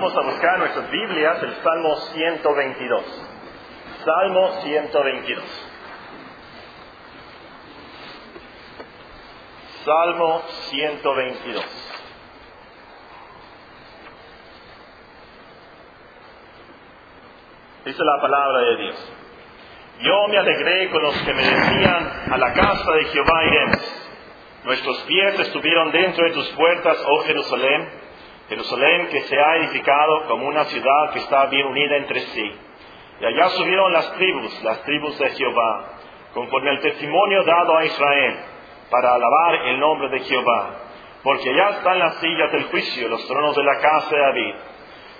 Vamos a buscar nuestras Biblias, el Salmo 122. Salmo 122. Salmo 122. Dice la palabra de Dios. Yo me alegré con los que me decían, a la casa de Jehová iremos. Nuestros pies estuvieron dentro de tus puertas, oh Jerusalén, Jerusalén que se ha edificado como una ciudad que está bien unida entre sí. Y allá subieron las tribus, las tribus de Jehová, conforme al testimonio dado a Israel, para alabar el nombre de Jehová. Porque allá están las sillas del juicio, los tronos de la casa de David.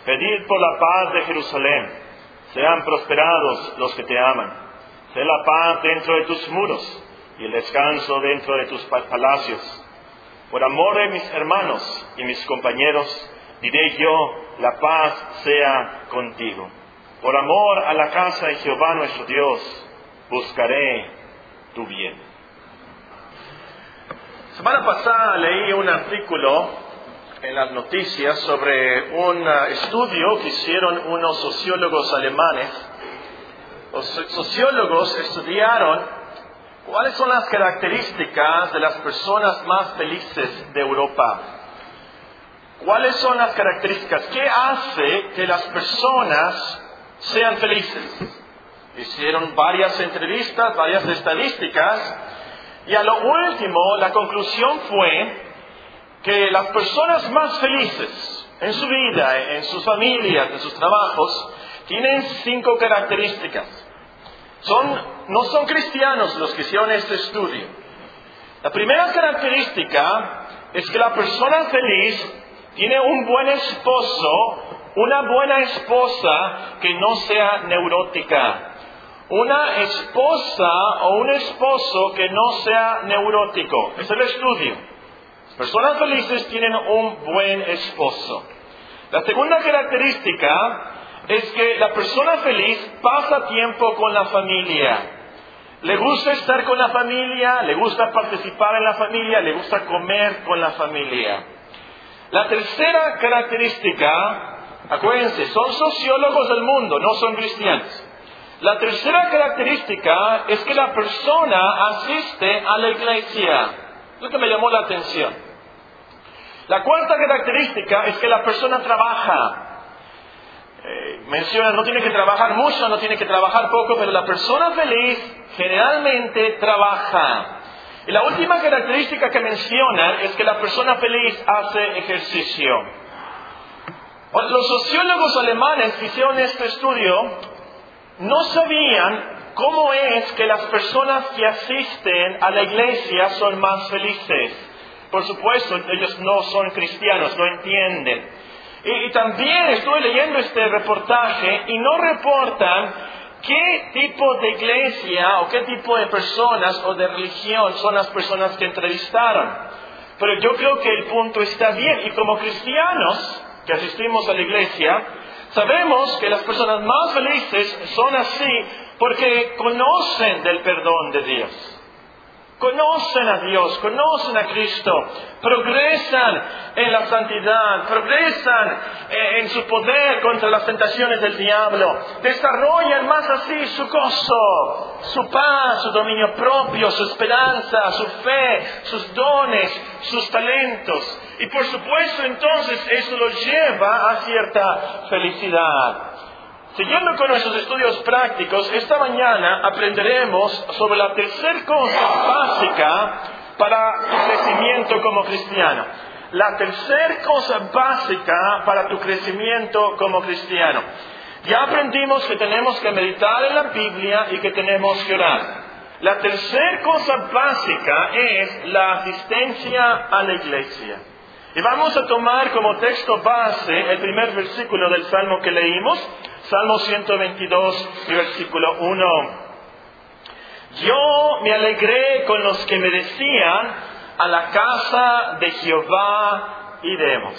Pedid por la paz de Jerusalén. Sean prosperados los que te aman. Sé la paz dentro de tus muros y el descanso dentro de tus palacios. Por amor de mis hermanos y mis compañeros, diré yo, la paz sea contigo. Por amor a la casa de Jehová nuestro Dios, buscaré tu bien. Semana pasada leí un artículo en las noticias sobre un uh, estudio que hicieron unos sociólogos alemanes. Los sociólogos estudiaron ¿Cuáles son las características de las personas más felices de Europa? ¿Cuáles son las características? ¿Qué hace que las personas sean felices? Hicieron varias entrevistas, varias estadísticas, y a lo último la conclusión fue que las personas más felices en su vida, en sus familias, en sus trabajos, tienen cinco características. No son cristianos los que hicieron este estudio. La primera característica es que la persona feliz tiene un buen esposo, una buena esposa que no sea neurótica. Una esposa o un esposo que no sea neurótico. Es el estudio. Personas felices tienen un buen esposo. La segunda característica es que la persona feliz pasa tiempo con la familia. Le gusta estar con la familia, le gusta participar en la familia, le gusta comer con la familia. La tercera característica, acuérdense, son sociólogos del mundo, no son cristianos. La tercera característica es que la persona asiste a la iglesia. Es lo que me llamó la atención. La cuarta característica es que la persona trabaja menciona, no tiene que trabajar mucho, no tiene que trabajar poco, pero la persona feliz generalmente trabaja. Y la última característica que menciona es que la persona feliz hace ejercicio. Los sociólogos alemanes que hicieron este estudio no sabían cómo es que las personas que asisten a la iglesia son más felices. Por supuesto, ellos no son cristianos, no entienden. Y, también estoy leyendo este reportaje y no reportan qué tipo de iglesia o qué tipo de personas o de religión son las personas que entrevistaron. Pero yo creo que el punto está bien y como cristianos que asistimos a la iglesia, sabemos que las personas más felices son así porque conocen del perdón de Dios. Conocen a Dios, conocen a Cristo, progresan en la santidad, progresan eh, en su poder contra las tentaciones del diablo, desarrollan más así su gozo, su paz, su dominio propio, su esperanza, su fe, sus dones, sus talentos. Y por supuesto entonces eso los lleva a cierta felicidad. Siguiendo con nuestros estudios prácticos, esta mañana aprenderemos sobre la tercera cosa básica para tu crecimiento como cristiano. La tercera cosa básica para tu crecimiento como cristiano. Ya aprendimos que tenemos que meditar en la Biblia y que tenemos que orar. La tercera cosa básica es la asistencia a la iglesia. Y vamos a tomar como texto base el primer versículo del Salmo que leímos, Salmo 122 y versículo 1. Yo me alegré con los que me decían, a la casa de Jehová iremos.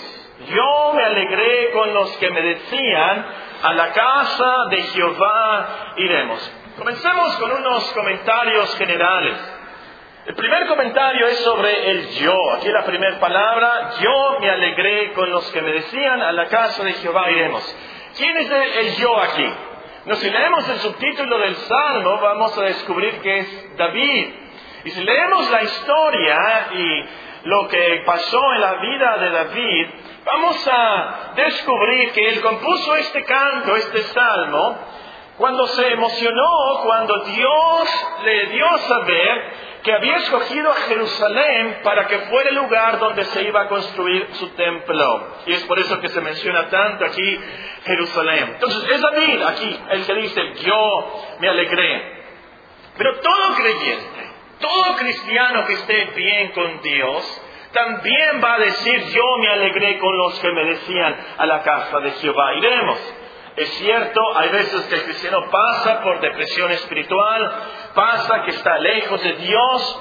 Yo me alegré con los que me decían, a la casa de Jehová iremos. Comencemos con unos comentarios generales. El primer comentario es sobre el yo. Aquí la primera palabra, yo me alegré con los que me decían, a la casa de Jehová iremos. ¿Quién es el, yo aquí? No, si leemos el subtítulo del Salmo, vamos a descubrir que es David. Y si leemos la historia y lo que pasó en la vida de David, vamos a descubrir que él compuso este canto, este salmo, cuando se emocionó, cuando Dios le dio a saber que había escogido Jerusalén para que fuera el lugar donde se iba a construir su templo. Y es por eso que se menciona tanto aquí Jerusalén. Entonces, es David aquí el que dice, yo me alegré. Pero todo creyente, todo cristiano que esté bien con Dios, también va a decir, yo me alegré con los que me decían a la casa de Jehová. Iremos. Es cierto, hay veces que el cristiano pasa por depresión espiritual, pasa que está lejos de Dios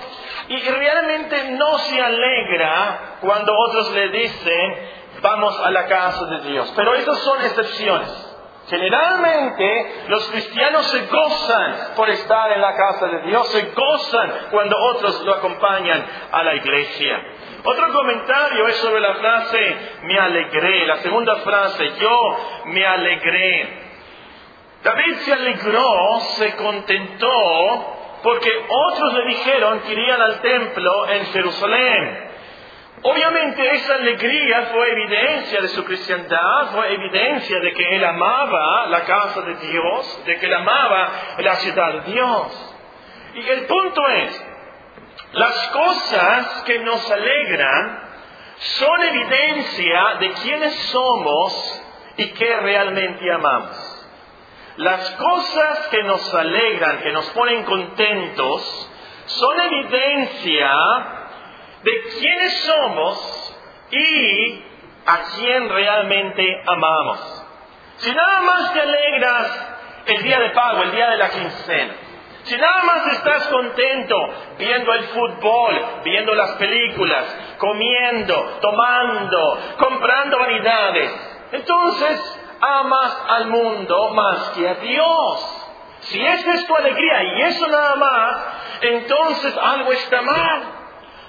y realmente no se alegra cuando otros le dicen, vamos a la casa de Dios. Pero esas son excepciones. Generalmente los cristianos se gozan por estar en la casa de Dios, se gozan cuando otros lo acompañan a la iglesia. Otro comentario es sobre la frase me alegré. La segunda frase, yo me alegré. David se alegró, se contentó, porque otros le dijeron que irían al templo en Jerusalén. Obviamente esa alegría fue evidencia de su cristiandad, fue evidencia de que él amaba la casa de Dios, de que él amaba la ciudad de Dios. Y el punto es, las cosas que nos alegran son evidencia de quiénes somos y qué realmente amamos. Las cosas que nos alegran, que nos ponen contentos, son evidencia de quiénes somos y a quién realmente amamos. Si nada más te alegras el día de pago, el día de la quincena, si nada más estás contento viendo el fútbol, viendo las películas, comiendo, tomando, comprando vanidades, entonces amas al mundo más que a Dios. Si esa es tu alegría y eso nada más, entonces algo está mal.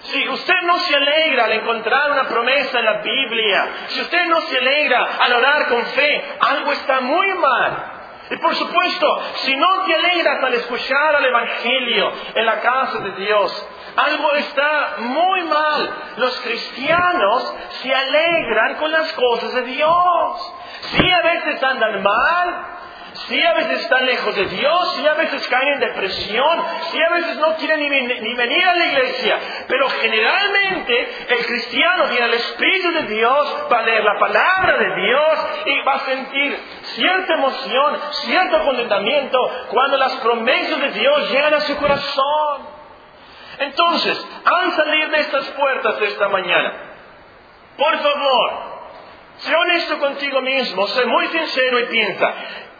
Si usted no se alegra al encontrar una promesa en la Biblia, si usted no se alegra al orar con fe, algo está muy mal. Y por supuesto, si no te alegras al escuchar al Evangelio en la casa de Dios, algo está muy mal. Los cristianos se alegran con las cosas de Dios. Si a veces andan mal, si a veces están lejos de Dios, si a veces caen en depresión, si a veces no quieren ni, ni, venir a la iglesia, pero generalmente el cristiano tiene el Espíritu de Dios, va a leer la palabra de Dios y va a sentir cierta emoción, cierto contentamiento cuando las promesas de Dios llegan a su corazón. Entonces, al salir de estas puertas esta mañana, por favor, Sé honesto contigo mismo, sé muy sincero y piensa,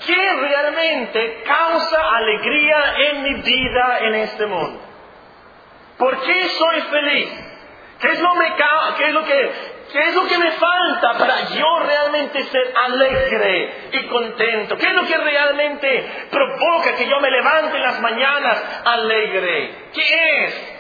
¿qué realmente causa alegría en mi vida en este mundo? ¿Por qué soy feliz? ¿Qué es lo, me, qué es lo que, qué es lo que me falta para yo realmente ser alegre y contento? ¿Qué es lo que realmente provoca que yo me levante en las mañanas alegre? ¿Qué es?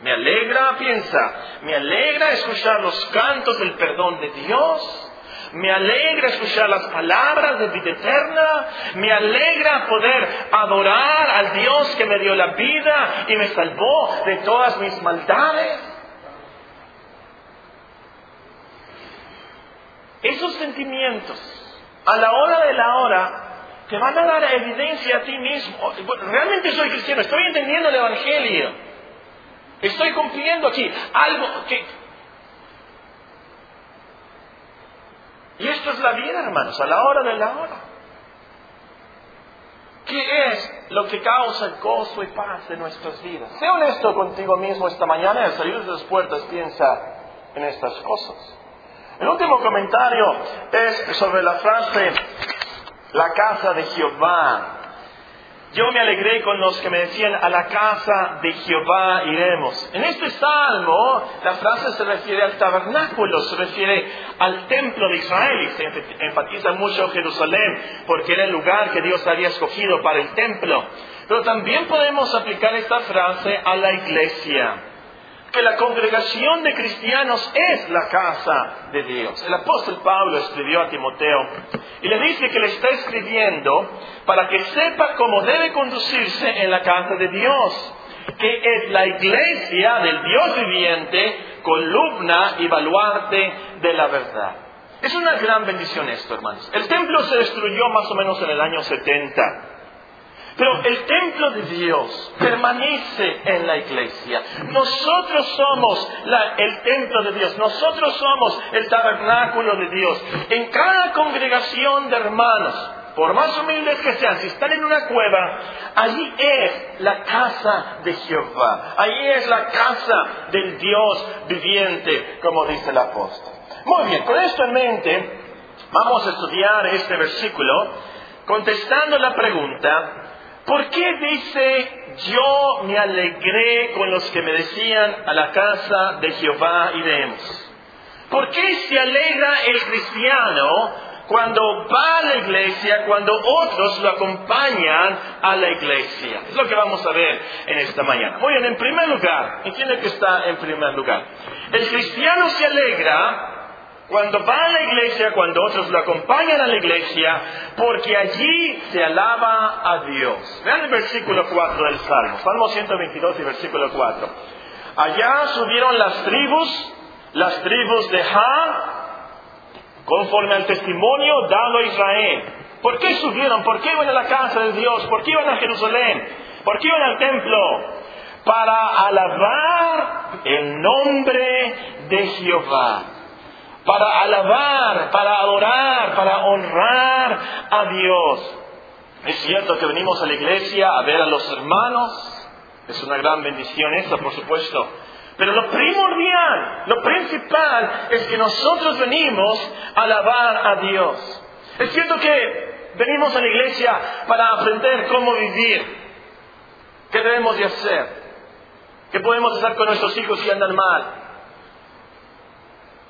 Me alegra, piensa, me alegra escuchar los cantos del perdón de Dios. Me alegra escuchar las palabras de vida eterna. Me alegra poder adorar al Dios que me dio la vida y me salvó de todas mis maldades. Esos sentimientos, a la hora de la hora, te van a dar evidencia a ti mismo. Realmente soy cristiano, estoy entendiendo el Evangelio. Estoy cumpliendo aquí algo que... Y esto es la vida, hermanos, a la hora de la hora. ¿Qué es lo que causa gozo y paz en nuestras vidas? Sé honesto contigo mismo esta mañana al salir de las puertas, piensa en estas cosas. El último comentario es sobre la frase, la casa de Jehová. Yo me alegré con los que me decían, a la casa de Jehová iremos. En este salmo, la frase se refiere al tabernáculo, se refiere al templo de Israel y se enfatiza mucho Jerusalén, porque era el lugar que Dios había escogido para el templo. Pero también podemos aplicar esta frase a la iglesia que la congregación de cristianos es la casa de Dios. El apóstol Pablo escribió a Timoteo y le dice que le está escribiendo para que sepa cómo debe conducirse en la casa de Dios, que es la iglesia del Dios viviente, columna y baluarte de la verdad. Es una gran bendición esto, hermanos. El templo se destruyó más o menos en el año 70. Pero el templo de Dios permanece en la iglesia. Nosotros somos el templo de Dios. Nosotros somos el tabernáculo de Dios. En cada congregación de hermanos, por más humildes que sean, si están en una cueva, allí es la casa de Jehová. Allí es la casa del Dios viviente, como dice el apóstol. Muy bien, con esto en mente, vamos a estudiar este versículo contestando la pregunta, ¿Por qué dice, yo me alegré con los que me decían, a la casa de Jehová iremos? ¿Por qué se alegra el cristiano cuando va a la iglesia, cuando otros lo acompañan a la iglesia? Es lo que vamos a ver en esta mañana. Muy bien, en primer lugar, entiende que está en primer lugar. El cristiano se alegra cuando va a la iglesia, cuando otros lo acompañan a la iglesia, porque allí se alaba a Dios. Vean el versículo 4 del Salmo, Salmo 122 y versículo 4. Allá subieron las tribus, las tribus de Ja, conforme al testimonio dado a Israel. ¿Por qué subieron? ¿Por qué iban a la casa de Dios? ¿Por qué iban a Jerusalén? ¿Por qué iban al templo? Para alabar el nombre de Jehová para alabar, para adorar, para honrar a Dios. Es cierto que venimos a la iglesia a ver a los hermanos, es una gran bendición esa, por supuesto. Pero lo primordial, lo principal es que nosotros venimos a alabar a Dios. Es cierto que venimos a la iglesia para aprender cómo vivir, qué debemos de hacer, qué podemos hacer con nuestros hijos si andan mal,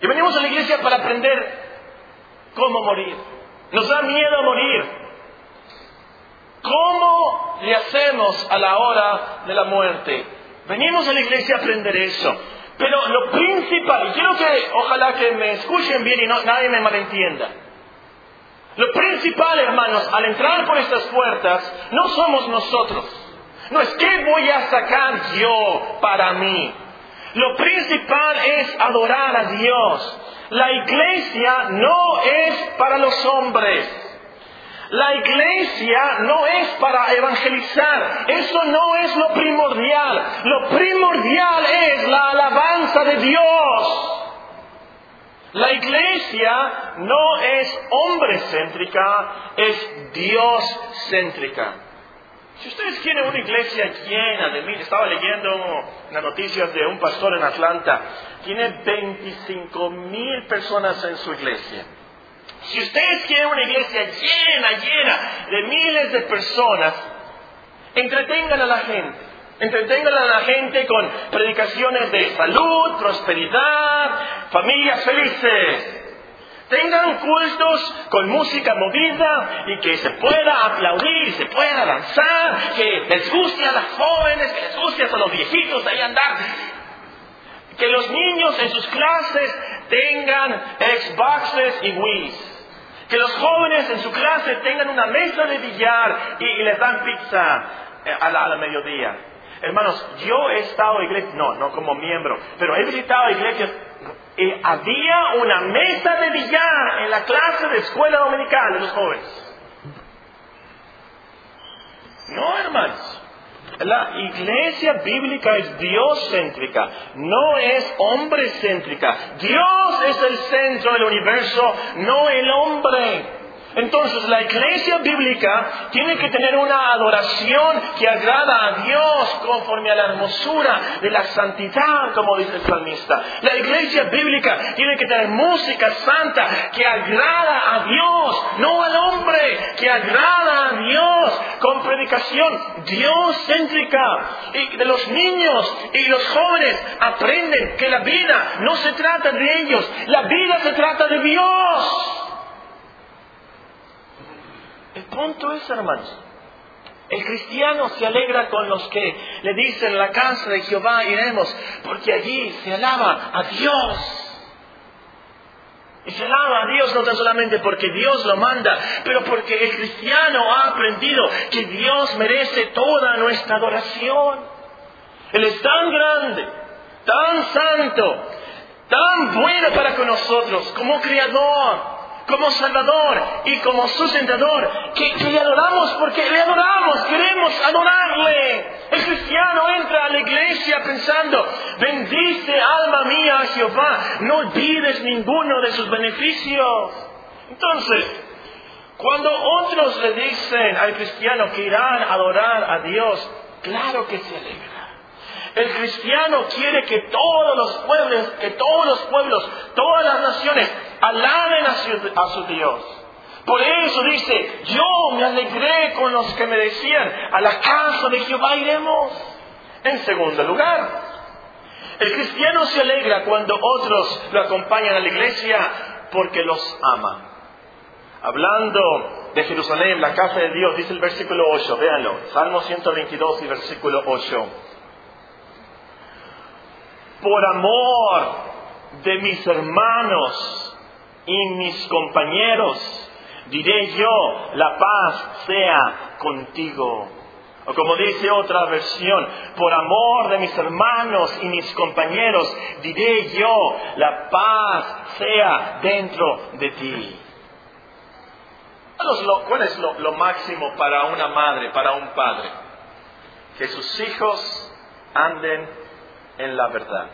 y venimos a la iglesia para aprender cómo morir. Nos da miedo morir. ¿Cómo le hacemos a la hora de la muerte? Venimos a la iglesia a aprender eso. Pero lo principal, y quiero que ojalá que me escuchen bien y no, nadie me malentienda. Lo principal, hermanos, al entrar por estas puertas, no somos nosotros. No es que voy a sacar yo para mí. Lo principal es adorar a Dios. La iglesia no es para los hombres. La iglesia no es para evangelizar. Eso no es lo primordial. Lo primordial es la alabanza de Dios. La iglesia no es hombre céntrica, es Dios céntrica. Si ustedes quieren una iglesia llena de mil, estaba leyendo las noticias de un pastor en Atlanta, tiene 25 mil personas en su iglesia. Si ustedes quieren una iglesia llena, llena de miles de personas, entretengan a la gente. Entretengan a la gente con predicaciones de salud, prosperidad, familias felices. Tengan cultos con música movida y que se pueda aplaudir, se pueda danzar, que les guste a las jóvenes, que les guste a los viejitos ahí andar. Que los niños en sus clases tengan Xboxes y Wii's. Que los jóvenes en su clase tengan una mesa de billar y, les dan pizza eh, a la, mediodía. Hermanos, yo he estado en iglesias, no, no como miembro, pero he visitado iglesias y había una mesa de billar en la clase de escuela dominical de los jóvenes. No, hermanos. La iglesia bíblica es Dios céntrica, no es hombre céntrica. Dios es el centro del universo, no el hombre. Entonces la iglesia bíblica tiene que tener una adoración que agrada a Dios conforme a la hermosura de la santidad, como dice el salmista. La iglesia bíblica tiene que tener música santa que agrada a Dios, no al hombre, que agrada a Dios, con predicación Dios céntrica. Y de los niños y los jóvenes aprenden que la vida no se trata de ellos, la vida se trata de Dios. El punto es, hermanos, el cristiano se alegra con los que le dicen la casa de Jehová iremos, porque allí se alaba a Dios. Y se alaba a Dios no tan solamente porque Dios lo manda, pero porque el cristiano ha aprendido que Dios merece toda nuestra adoración. Él es tan grande, tan santo, tan bueno para con nosotros como creador, como Salvador y como sustentador, que, que, le adoramos porque le adoramos, queremos adorarle. El cristiano entra a la iglesia pensando, bendice alma mía a Jehová, no olvides ninguno de sus beneficios. Entonces, cuando otros le dicen al cristiano que irán a adorar a Dios, claro que se alegra. El cristiano quiere que todos los pueblos, que todos los pueblos, todas las naciones alaben a su, Dios. Por eso dice, yo me alegré con los que me decían, a la casa de Jehová iremos. En segundo lugar, el cristiano se alegra cuando otros lo acompañan a la iglesia porque los ama. Hablando de Jerusalén, la casa de Dios, dice el versículo 8, véanlo, Salmo 122 y versículo 8. Por amor de mis hermanos, y mis compañeros. Diré yo, la paz sea contigo. O como dice otra versión, por amor de mis hermanos y mis compañeros, diré yo, la paz sea dentro de ti. ¿Cuál es lo, máximo para una madre, para un padre? Que sus hijos anden en la verdad.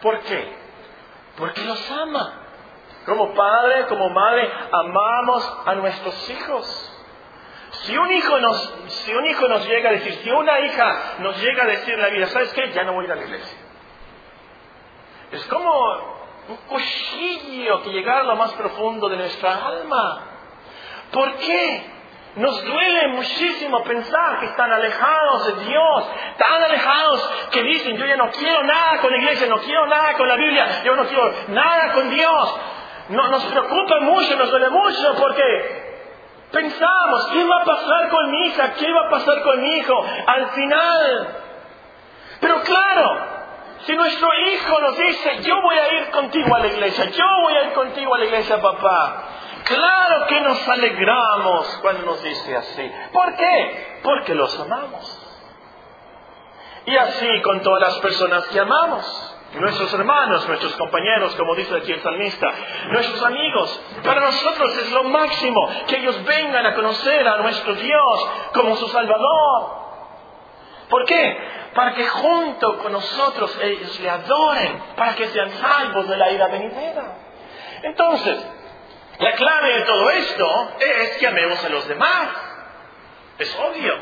¿Por qué? Porque los ama. Como padre, como madre, amamos a nuestros hijos. Si un hijo nos, si un hijo nos llega a decir, si una hija nos llega a decir en la vida, ¿sabes qué? Ya no voy a ir a la iglesia. Es como un cuchillo que llega a lo más profundo de nuestra alma. ¿Por qué? Nos duele muchísimo pensar que están alejados de Dios, tan alejados que dicen, yo ya no quiero nada con la iglesia, no quiero nada con la Biblia, yo no quiero nada con Dios no, nos preocupa mucho, nos duele mucho porque pensamos, ¿qué va a pasar con mi hija? ¿Qué va a pasar con mi hijo al final? Pero claro, si nuestro hijo nos dice, yo voy a ir contigo a la iglesia, yo voy a ir contigo a la iglesia, papá. Claro que nos alegramos cuando nos dice así. ¿Por qué? Porque los amamos. Y así con todas las personas que amamos nuestros hermanos, nuestros compañeros, como dice aquí el salmista, nuestros amigos. Para nosotros es lo máximo que ellos vengan a conocer a nuestro Dios como su Salvador. ¿Por qué? Para que junto con nosotros ellos le adoren, para que sean salvos de la ira venidera. Entonces, la clave de todo esto es que amemos a los demás. Es obvio.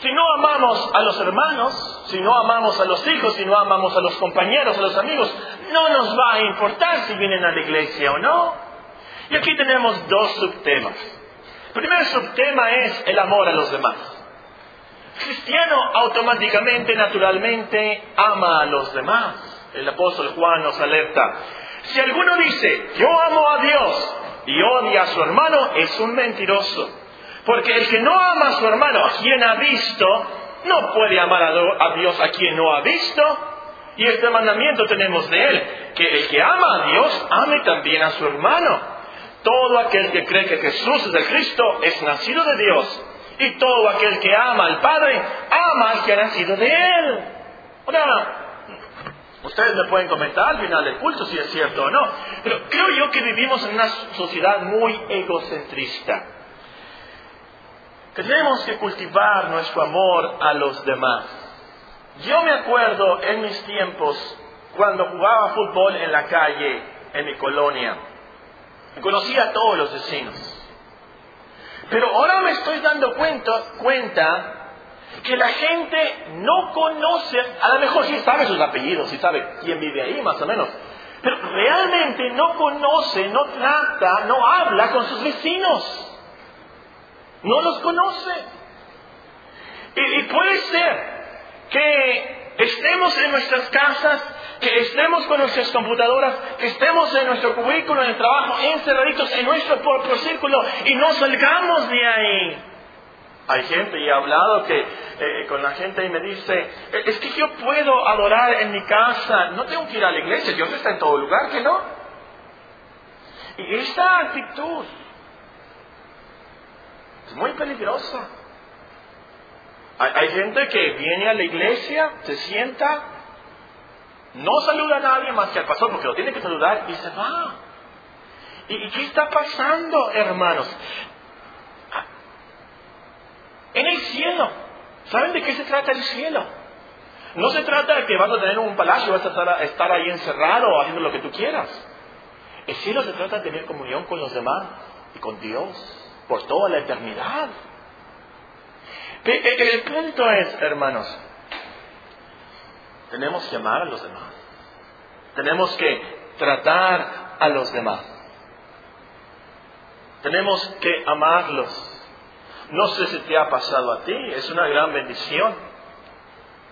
Si no amamos a los hermanos, si no amamos a los hijos, si no amamos a los compañeros, a los amigos, no nos va a importar si vienen a la iglesia o no. Y aquí tenemos dos subtemas. El primer subtema es el amor a los demás. Cristiano automáticamente, naturalmente, ama a los demás. El apóstol Juan nos alerta. Si alguno dice, yo amo a Dios y odia a su hermano, es un mentiroso. Porque el que no ama a su hermano, a quien ha visto, no puede amar a Dios a quien no ha visto. Y este mandamiento tenemos de él, que el que ama a Dios, ame también a su hermano. Todo aquel que cree que Jesús es el Cristo es nacido de Dios. Y todo aquel que ama al Padre, ama al que ha nacido de él. Ahora, ustedes me pueden comentar al final del culto si es cierto o no. Pero creo yo que vivimos en una sociedad muy egocentrista tenemos que cultivar nuestro amor a los demás. Yo me acuerdo en mis tiempos cuando jugaba fútbol en la calle, en mi colonia. Conocía a todos los vecinos. Pero ahora me estoy dando cuenta, cuenta que la gente no conoce, a lo mejor sí sabe sus apellidos, sí sabe quién vive ahí más o menos, pero realmente no conoce, no trata, no habla con sus vecinos. No los conoce. Y, puede ser que estemos en nuestras casas, que estemos con nuestras computadoras, que estemos en nuestro cubículo, en el trabajo, encerraditos en nuestro propio círculo y no salgamos de ahí. Hay gente, y he hablado que eh, con la gente y me dice, eh, es que yo puedo adorar en mi casa, no tengo que ir a la iglesia, Dios está en todo lugar, que no. Y esta actitud es muy peligrosa. Hay, gente que viene a la iglesia, se sienta, no saluda a nadie más que al pastor porque lo tiene que saludar y se va. ¿Y qué está pasando, hermanos? En el cielo. ¿Saben de qué se trata el cielo? No se trata de que vas a tener un palacio vas a estar, ahí encerrado haciendo lo que tú quieras. El cielo se trata de tener comunión con los demás y con Dios por toda la eternidad. El punto es, hermanos, tenemos que amar a los demás. Tenemos que tratar a los demás. Tenemos que amarlos. No sé si te ha pasado a ti, es una gran bendición.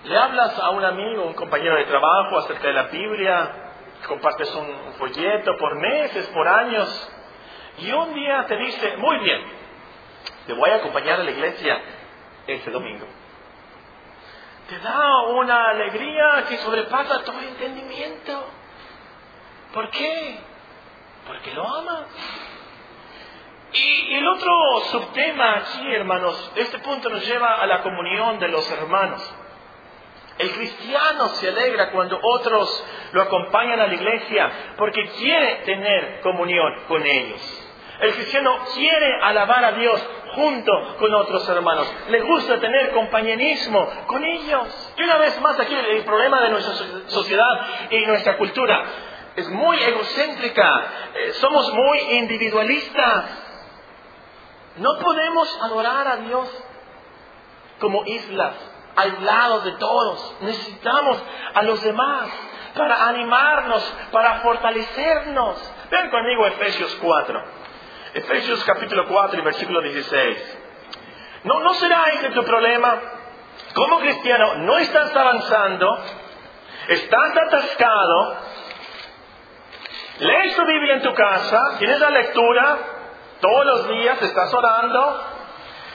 Le hablas a un amigo, un compañero de trabajo acerca de la Biblia, compartes un folleto por meses, por años, y un día te dice, muy bien, te voy a acompañar a la iglesia este domingo. Te da una alegría que sobrepasa todo entendimiento. ¿Por qué? Porque lo amas. Y el otro subtema aquí, hermanos, este punto nos lleva a la comunión de los hermanos. El cristiano se alegra cuando otros lo acompañan a la iglesia porque quiere tener comunión con ellos. El cristiano quiere alabar a Dios junto con otros hermanos. Le gusta tener compañerismo con ellos. Y una vez más aquí el problema de nuestra sociedad y nuestra cultura es muy egocéntrica. Eh, somos muy individualistas. No podemos adorar a Dios como islas, aislados de todos. Necesitamos a los demás para animarnos, para fortalecernos. Ven conmigo Efesios 4. Efesios capítulo 4 y versículo 16. ¿No, ¿No será ese tu problema? Como cristiano no estás avanzando, estás atascado, lees tu Biblia en tu casa, tienes la lectura, todos los días estás orando.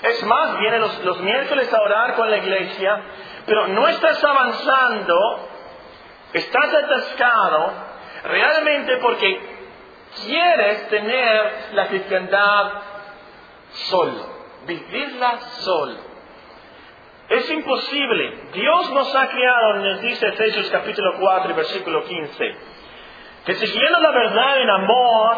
Es más, vienes los, los miércoles a orar con la iglesia, pero no estás avanzando, estás atascado, realmente porque quieres tener la cristiandad solo, vivirla solo. Es imposible. Dios nos ha creado, nos dice Efesios capítulo 4 versículo 15, que siguiendo la verdad en amor,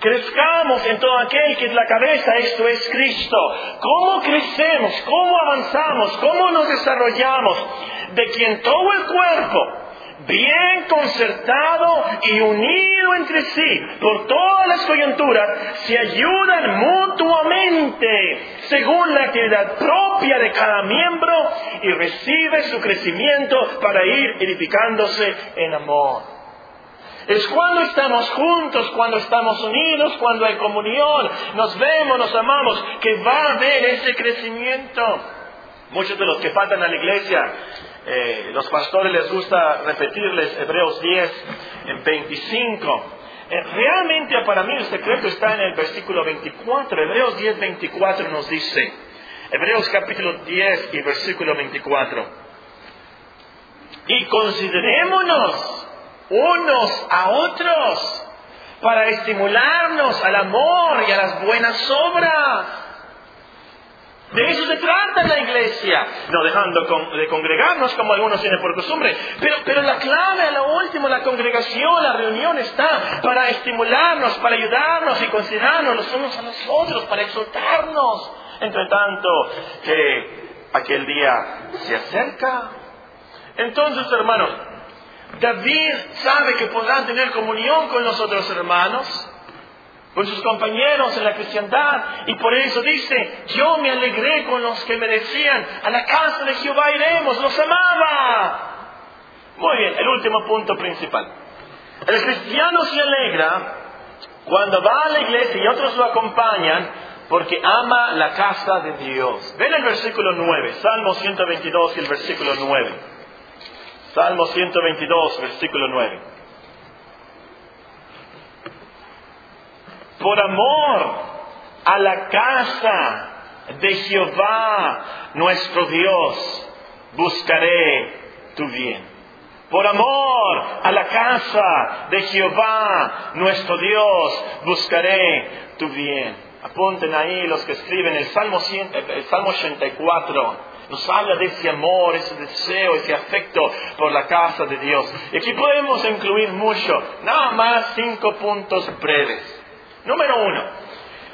Crezcamos en todo aquel que es la cabeza, esto es Cristo. ¿Cómo crecemos? ¿Cómo avanzamos? ¿Cómo nos desarrollamos? De quien todo el cuerpo, bien concertado y unido entre sí por todas las coyunturas, se ayudan mutuamente según la actividad propia de cada miembro y recibe su crecimiento para ir edificándose en amor. Es cuando estamos juntos, cuando estamos unidos, cuando hay comunión, nos vemos, nos amamos, que va a haber ese crecimiento. Muchos de los que faltan a la iglesia, eh, los pastores les gusta repetirles Hebreos 10 en 25. Eh, realmente para mí el secreto está en el versículo 24. Hebreos 10, 24 nos dice, Hebreos capítulo 10 y versículo 24. Y considerémonos unos a otros para estimularnos al amor y a las buenas obras. De eso se trata la iglesia, no dejando de congregarnos como algunos tienen por costumbre. Pero, pero la clave, lo último, la congregación, la reunión está para estimularnos, para ayudarnos y considerarnos los unos a los otros, para exhortarnos. Entre tanto que aquel día se acerca. Entonces, hermanos, David sabe que podrá tener comunión con los otros hermanos con sus compañeros en la cristiandad. Y por eso dice, yo me alegré con los que me decían, a la casa de Jehová iremos, los amaba. Muy bien, el último punto principal. El cristiano se alegra cuando va a la iglesia y otros lo acompañan porque ama la casa de Dios. Ven el versículo 9, Salmo 122 y el versículo 9. Salmo 122, versículo 9. Por amor a la casa de Jehová, nuestro Dios, buscaré tu bien. Por amor a la casa de Jehová, nuestro Dios, buscaré tu bien. Apunten ahí los que escriben el Salmo, el Salmo 84. Nos habla de ese amor, ese deseo, ese afecto por la casa de Dios. Y aquí podemos incluir mucho, nada más cinco puntos breves. Número uno,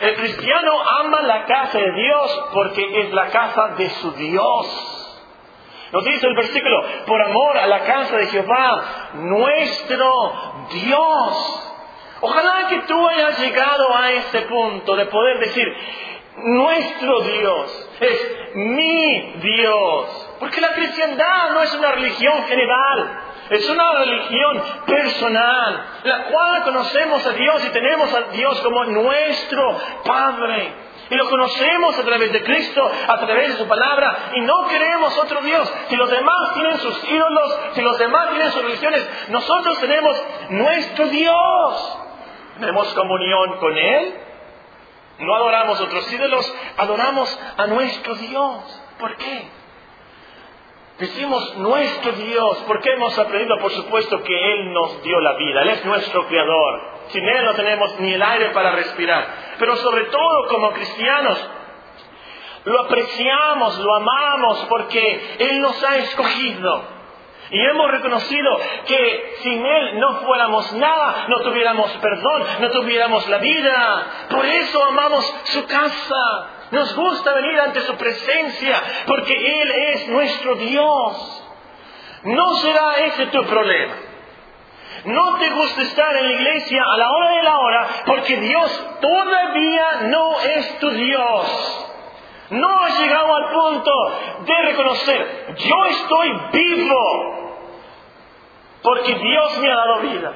el cristiano ama la casa de Dios porque es la casa de su Dios. Nos dice el versículo, por amor a la casa de Jehová, nuestro Dios. Ojalá que tú hayas llegado a este punto de poder decir, nuestro Dios es mi Dios. Porque la cristiandad no es una religión general, es una religión personal, la cual conocemos a Dios y tenemos a Dios como nuestro Padre. Y lo conocemos a través de Cristo, a través de su palabra, y no queremos otro Dios. Si los demás tienen sus ídolos, si los demás tienen sus religiones, nosotros tenemos nuestro Dios. Tenemos comunión con Él. No adoramos otros ídolos, adoramos a nuestro Dios. ¿Por qué? Decimos nuestro Dios porque hemos aprendido, por supuesto, que Él nos dio la vida. Él es nuestro Creador. Sin Él no tenemos ni el aire para respirar. Pero sobre todo como cristianos, lo apreciamos, lo amamos porque Él nos ha escogido. Y hemos reconocido que sin Él no fuéramos nada, no tuviéramos perdón, no tuviéramos la vida. Por eso amamos su casa. Nos gusta venir ante su presencia porque Él es nuestro Dios. No será ese tu problema. No te gusta estar en la iglesia a la hora de la hora porque Dios todavía no es tu Dios. No has llegado al punto de reconocer, yo estoy vivo porque Dios me ha dado vida.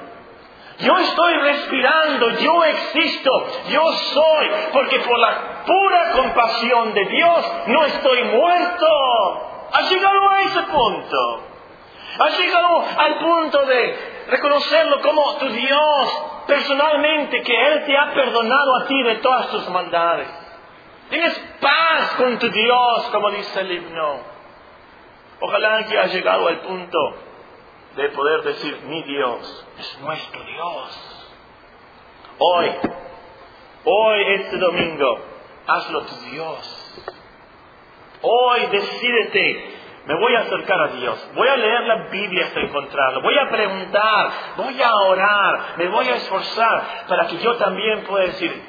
Yo estoy respirando, yo existo, yo soy, porque por la pura compasión de Dios no estoy muerto. Has llegado a ese punto. Has llegado al punto de reconocerlo como tu Dios personalmente, que Él te ha perdonado a ti de todas tus maldades. Tienes paz con tu Dios, como dice el himno. Ojalá que has llegado al punto de poder decir, mi Dios es nuestro Dios. Hoy, hoy, este domingo, hazlo tu Dios. Hoy decídete, me voy a acercar a Dios, voy a leer la Biblia hasta encontrarlo, voy a preguntar, voy a orar, me voy a esforzar para que yo también pueda decir,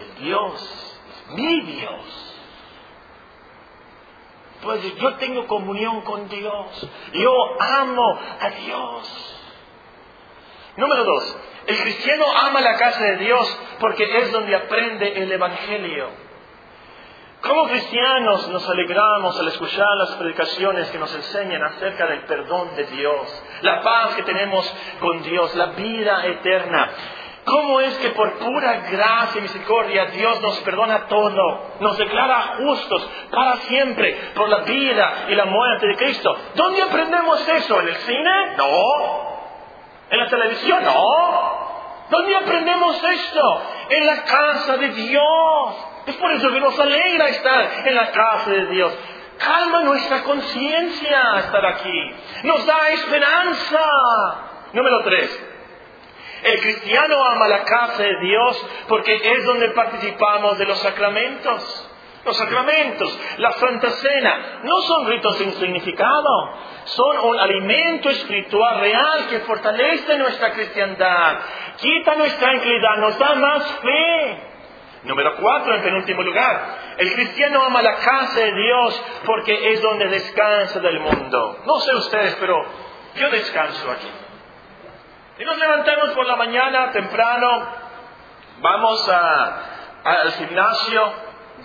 el Dios es mi Dios. Yo tengo comunión con Dios, yo amo a Dios. Número dos, el cristiano ama la casa de Dios porque es donde aprende el Evangelio. Como cristianos nos alegramos al escuchar las predicaciones que nos enseñan acerca del perdón de Dios, la paz que tenemos con Dios, la vida eterna. ¿Cómo es que por pura gracia y misericordia Dios nos perdona todo? Nos declara justos para siempre por la vida y la muerte de Cristo. ¿Dónde aprendemos eso? ¿En el cine? No. ¿En la televisión? No. ¿Dónde aprendemos esto? En la casa de Dios. Es por eso que nos alegra estar en la casa de Dios. Calma nuestra conciencia estar aquí. Nos da esperanza. Número tres. El cristiano ama la casa de Dios porque es donde participamos de los sacramentos. Los sacramentos, la Santa Cena, no son ritos sin significado, son un alimento espiritual real que fortalece nuestra cristiandad, quita nuestra tranquilidad, nos da más fe. Número cuatro, en penúltimo lugar, el cristiano ama la casa de Dios porque es donde descansa del mundo. No sé ustedes, pero yo descanso aquí. Y nos levantamos por la mañana temprano, Vamos al gimnasio,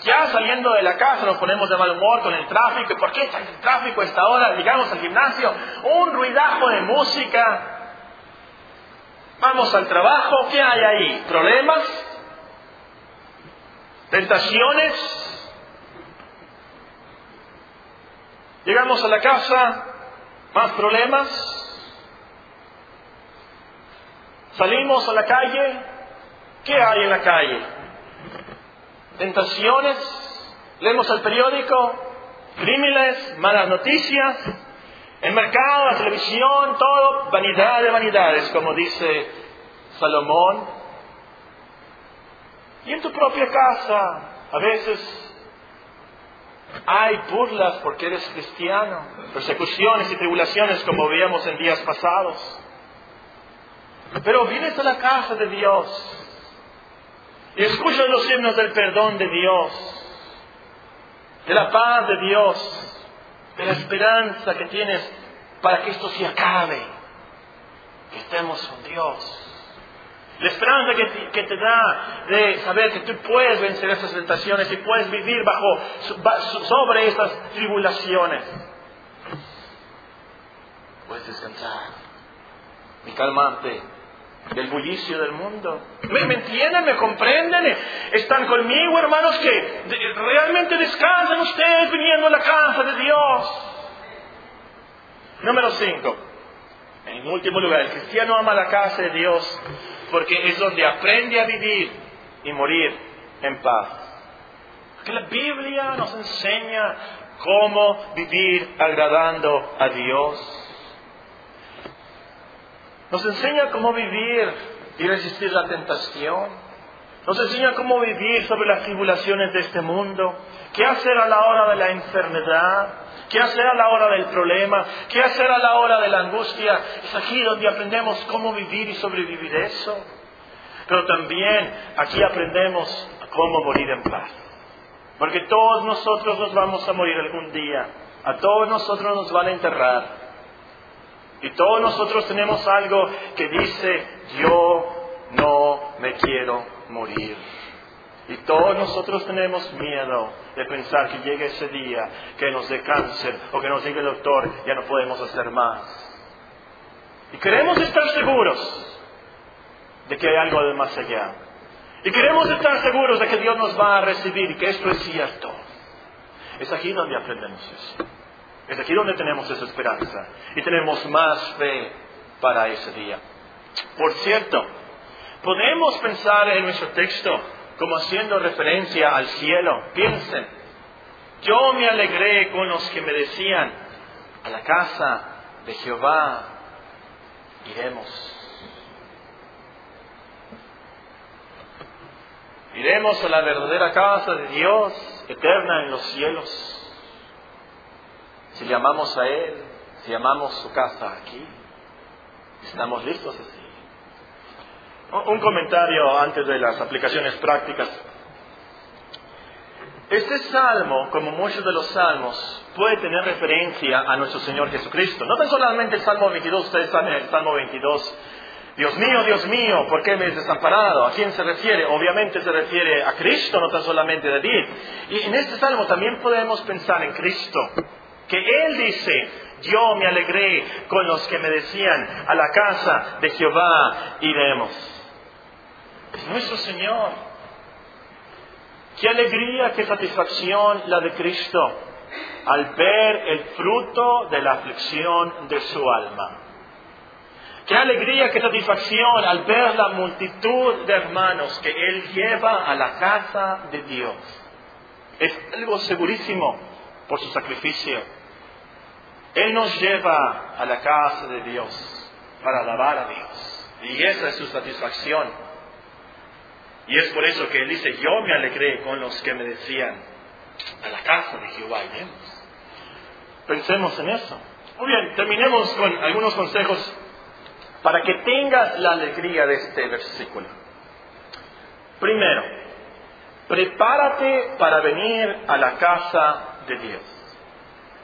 ya saliendo de la casa nos ponemos de mal humor con el tráfico. ¿Por qué está el tráfico a esta hora? Llegamos al gimnasio, un ruidajo de música. Vamos al trabajo, ¿qué hay ahí? ¿Problemas? ¿Tentaciones? Llegamos a la casa, más problemas. Salimos a la calle, ¿qué hay en la calle? Tentaciones, leemos el periódico, crímenes, malas noticias, el mercado, la televisión, todo, vanidad de vanidades, como dice Salomón. Y en tu propia casa, a veces hay burlas porque eres cristiano, persecuciones y tribulaciones como veíamos en días pasados. Pero vienes a la casa de Dios y escuchas los himnos del perdón de Dios, de la paz de Dios, de la esperanza que tienes para que esto se acabe, que estemos con Dios. La esperanza que te, da de saber que tú puedes vencer esas tentaciones y puedes vivir bajo, sobre esas tribulaciones. Puedes descansar y calmarte del bullicio del mundo. ¿Me, entienden? ¿Me comprenden? ¿Están conmigo, hermanos, que realmente descansan ustedes viniendo a la casa de Dios? Número 5. En último lugar, el cristiano ama la casa de Dios porque es donde aprende a vivir y morir en paz. Porque la Biblia nos enseña cómo vivir agradando a Dios. Nos enseña cómo vivir y resistir la tentación. Nos enseña cómo vivir sobre las tribulaciones de este mundo. ¿Qué hacer a la hora de la enfermedad? ¿Qué hacer a la hora del problema? ¿Qué hacer a la hora de la angustia? Es aquí donde aprendemos cómo vivir y sobrevivir eso. Pero también aquí aprendemos cómo morir en paz. Porque todos nosotros nos vamos a morir algún día. A todos nosotros nos van a enterrar. Y todos nosotros tenemos algo que dice, yo no me quiero morir. Y todos nosotros tenemos miedo de pensar que llegue ese día, que nos dé cáncer o que nos diga el doctor, ya no podemos hacer más. Y queremos estar seguros de que hay algo de más allá. Y queremos estar seguros de que Dios nos va a recibir y que esto es cierto. Es aquí donde aprendemos eso. Es aquí donde tenemos esa esperanza y tenemos más fe para ese día. Por cierto, podemos pensar en nuestro texto como haciendo referencia al cielo. Piensen, yo me alegré con los que me decían, a la casa de Jehová iremos. Iremos a la verdadera casa de Dios, eterna en los cielos. Si llamamos a Él, si llamamos su casa aquí, estamos listos así. Un comentario antes de las aplicaciones prácticas. Este salmo, como muchos de los salmos, puede tener referencia a nuestro Señor Jesucristo. No tan solamente el Salmo 22, ustedes saben el Salmo 22. Dios mío, Dios mío, ¿por qué me has desamparado? ¿A quién se refiere? Obviamente se refiere a Cristo, no tan solamente a David. Y en este salmo también podemos pensar en Cristo, que Él dice, yo me alegré con los que me decían, a la casa de Jehová iremos nuestro Señor. Qué alegría, qué satisfacción la de Cristo al ver el fruto de la aflicción de su alma. Qué alegría, qué satisfacción al ver la multitud de hermanos que Él lleva a la casa de Dios. Es algo segurísimo por su sacrificio. Él nos lleva a la casa de Dios para alabar a Dios. Y esa es su satisfacción. Y es por eso que él dice, yo me alegré con los que me decían, a la casa de Jehová iremos. Pensemos en eso. Muy bien, terminemos con algunos consejos para que tengas la alegría de este versículo. Primero, prepárate para venir a la casa de Dios.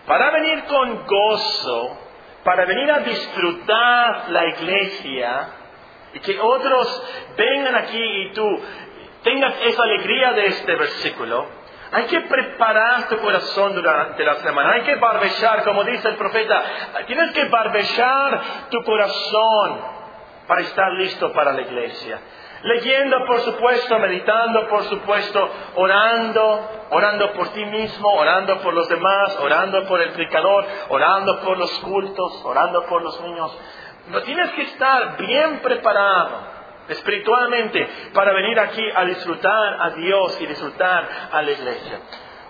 Para venir con gozo, para venir a disfrutar la iglesia, Y que otros vengan aquí y tú tengas esa alegría de este versículo. Hay que preparar tu corazón durante la semana. Hay que barbechar, como dice el profeta. Tienes que barbechar tu corazón para estar listo para la iglesia. Leyendo, por supuesto, meditando, por supuesto, orando, orando por ti mismo, orando por los demás, orando por el predicador, orando por los cultos, orando por los niños. No tienes que estar bien preparado espiritualmente para venir aquí a disfrutar a Dios y disfrutar a la iglesia.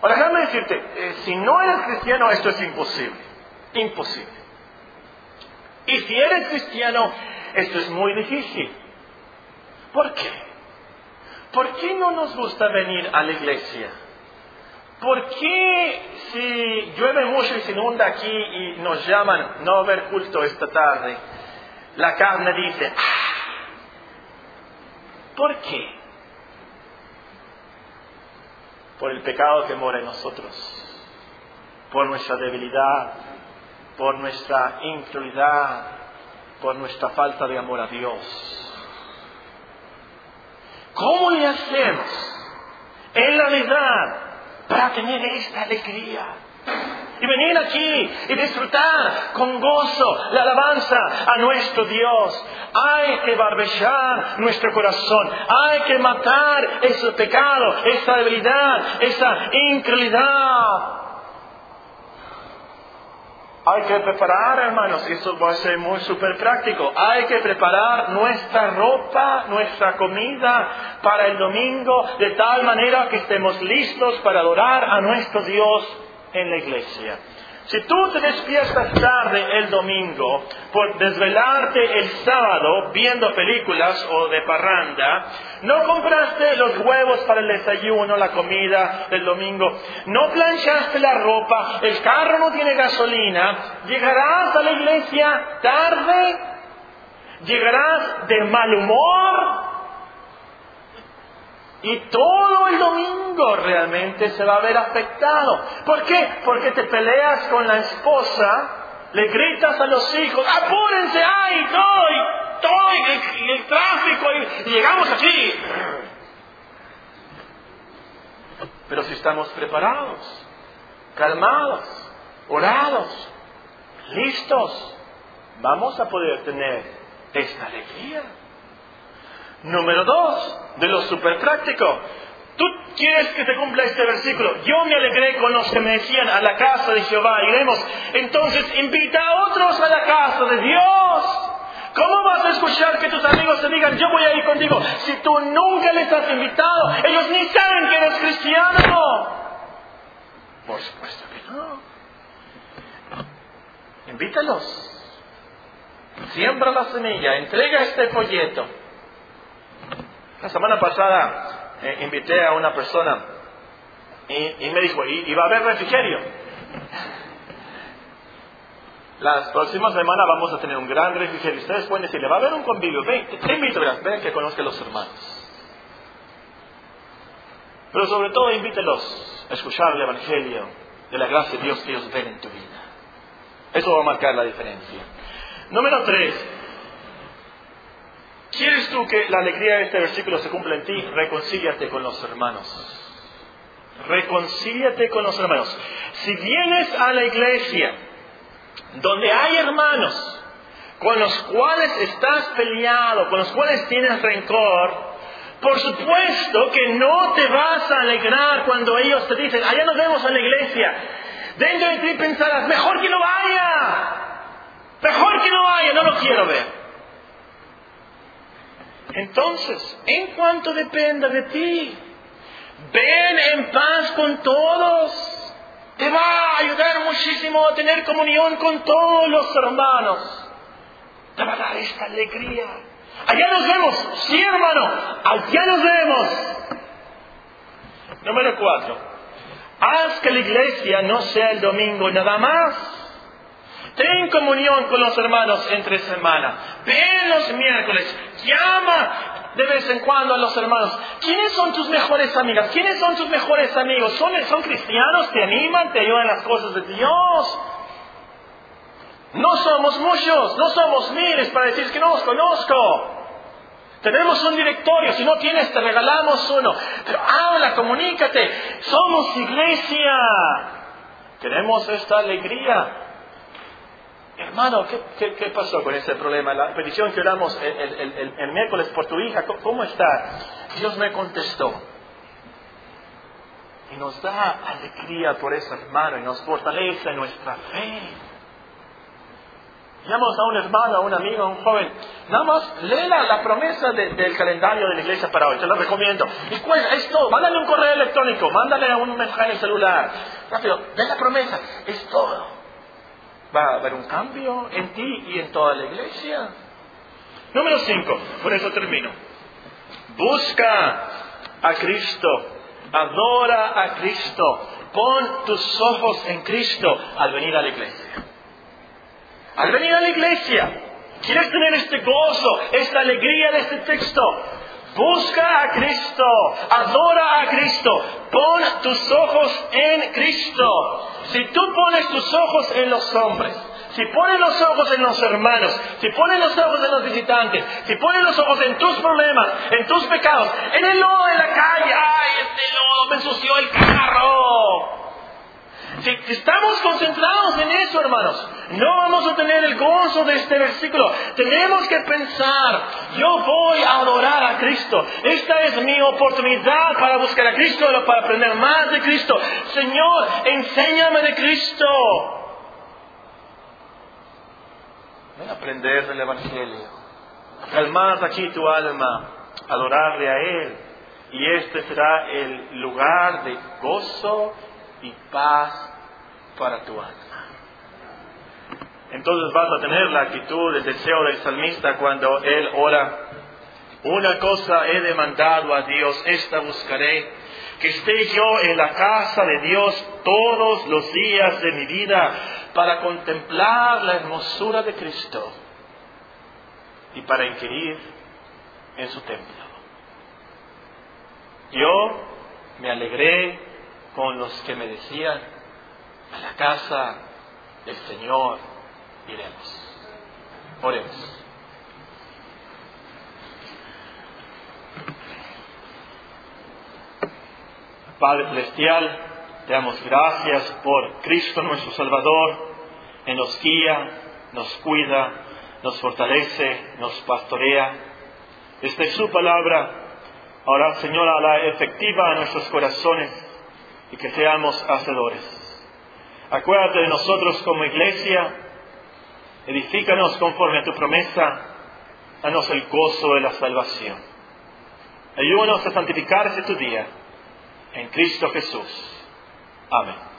Ahora, déjame decirte, eh, si no eres cristiano, esto es imposible. Imposible. Y si eres cristiano, esto es muy difícil. ¿Por qué? ¿Por qué no nos gusta venir a la iglesia? ¿Por qué si llueve mucho y se inunda aquí y nos llaman no haber culto esta tarde, la carne dice, ah, ¿por qué? Por el pecado que mora en nosotros, por nuestra debilidad, por nuestra incredulidad, por nuestra falta de amor a Dios. ¿Cómo le hacemos en verdad para tener esta alegría? Y venir aquí y disfrutar con gozo la alabanza a nuestro Dios. Hay que barbechar nuestro corazón. Hay que matar ese pecado, esa debilidad, esa incredulidad. Hay que preparar, hermanos, eso va a ser muy súper práctico. Hay que preparar nuestra ropa, nuestra comida para el domingo, de tal manera que estemos listos para adorar a nuestro Dios en la iglesia. Si tú te despiertas tarde el domingo por desvelarte el sábado viendo películas o de parranda, no compraste los huevos para el desayuno, la comida del domingo, no planchaste la ropa, el carro no tiene gasolina, llegarás a la iglesia tarde, llegarás de mal humor, y todo el domingo realmente se va a ver afectado. ¿Por qué? Porque te peleas con la esposa, le gritas a los hijos, apúrense, ay, estoy, estoy en el tráfico y llegamos aquí. Pero si estamos preparados, calmados, orados, listos, vamos a poder tener esta alegría. Número dos, de lo super práctico. Tú quieres que se cumpla este versículo. Yo me alegré con los que me decían a la casa de Jehová iremos. Entonces invita a otros a la casa de Dios. ¿Cómo vas a escuchar que tus amigos te digan yo voy a ir contigo si tú nunca les has invitado? Ellos ni saben que eres cristiano. Por supuesto que no. Invítalos. Siembra la semilla, entrega este folleto. La semana pasada eh, invité a una persona y, me dijo, ¿y, va a haber refrigerio? Las próximas semanas vamos a tener un gran refrigerio. Ustedes pueden decirle, va a haber un convivio. Ven, te invito, ven que conozca a los hermanos. Pero sobre todo invítelos a escuchar el Evangelio de la gracia de Dios que ellos ven en tu vida. Eso va a marcar la diferencia. Número tres, ¿Quieres tú que la alegría de este versículo se cumpla en ti? Reconcíliate con los hermanos. Reconcíliate con los hermanos. Si vienes a la iglesia donde hay hermanos con los cuales estás peleado, con los cuales tienes rencor, por supuesto que no te vas a alegrar cuando ellos te dicen, allá nos vemos en la iglesia. Dentro de ti pensarás, mejor que no vaya, mejor que no vaya, no lo quiero ver. Entonces, en cuanto dependa de ti, ven en paz con todos. Te va a ayudar muchísimo a tener comunión con todos los hermanos. Te va a dar esta alegría. Allá nos vemos, sí hermano, allá nos vemos. Número cuatro, haz que la iglesia no sea el domingo nada más. Ten comunión con los hermanos entre semana. Ven los miércoles. Llama de vez en cuando a los hermanos. ¿Quiénes son tus mejores amigas? ¿Quiénes son tus mejores amigos? ¿Son, son cristianos? ¿Te animan? ¿Te ayudan en las cosas de Dios? No somos muchos, no somos miles para decir que no os conozco. Tenemos un directorio, si no tienes te regalamos uno. Pero habla, comunícate. Somos iglesia. Tenemos esta alegría. Hermano, ¿qué, pasó con ese problema? La petición que oramos el, miércoles por tu hija, ¿cómo está? Dios me contestó. Y nos da alegría por ese hermano y nos fortalece nuestra fe. Llamamos a un hermano, a un amigo, a un joven. Nada más lee la, promesa del calendario de la iglesia para hoy. Te lo recomiendo. Y pues, es todo. Mándale un correo electrónico. Mándale un mensaje celular. Rápido. Ve la promesa. Es todo. Va a haber un cambio en ti y en toda la iglesia. Número 5. Por eso termino. Busca a Cristo. Adora a Cristo. Pon tus ojos en Cristo al venir a la iglesia. Al venir a la iglesia, ¿quieres tener este gozo, esta alegría de este texto? Busca a Cristo, adora a Cristo, pon tus ojos en Cristo. Si tú pones tus ojos en los hombres, si pones los ojos en los hermanos, si pones los ojos en los visitantes, si pones los ojos en tus problemas, en tus pecados, en el lodo de la calle, ay, este lodo me ensució el carro, si estamos concentrados en eso, hermanos, no vamos a tener el gozo de este versículo. Tenemos que pensar, yo voy a adorar a Cristo. Esta es mi oportunidad para buscar a Cristo, para aprender más de Cristo. Señor, enséñame de Cristo. Ven a aprender del Evangelio. Calmad aquí tu alma, adorarle a Él. Y este será el lugar de gozo y paz para tu alma. Entonces vas a tener la actitud, el deseo del salmista cuando él ora. Una cosa he demandado a Dios, esta buscaré, que esté yo en la casa de Dios todos los días de mi vida para contemplar la hermosura de Cristo y para inquirir en su templo. Yo me alegré con los que me decían, a la casa del Señor iremos. Oremos. Padre Celestial, te damos gracias por Cristo nuestro Salvador, que nos guía, nos cuida, nos fortalece, nos pastorea. Esta es su palabra. Ahora, Señor, la efectiva a nuestros corazones y que seamos hacedores. Acuérdate de nosotros como iglesia, edifícanos conforme a tu promesa, danos el gozo de la salvación. Ayúdanos a santificar este tu día. En Cristo Jesús. Amén.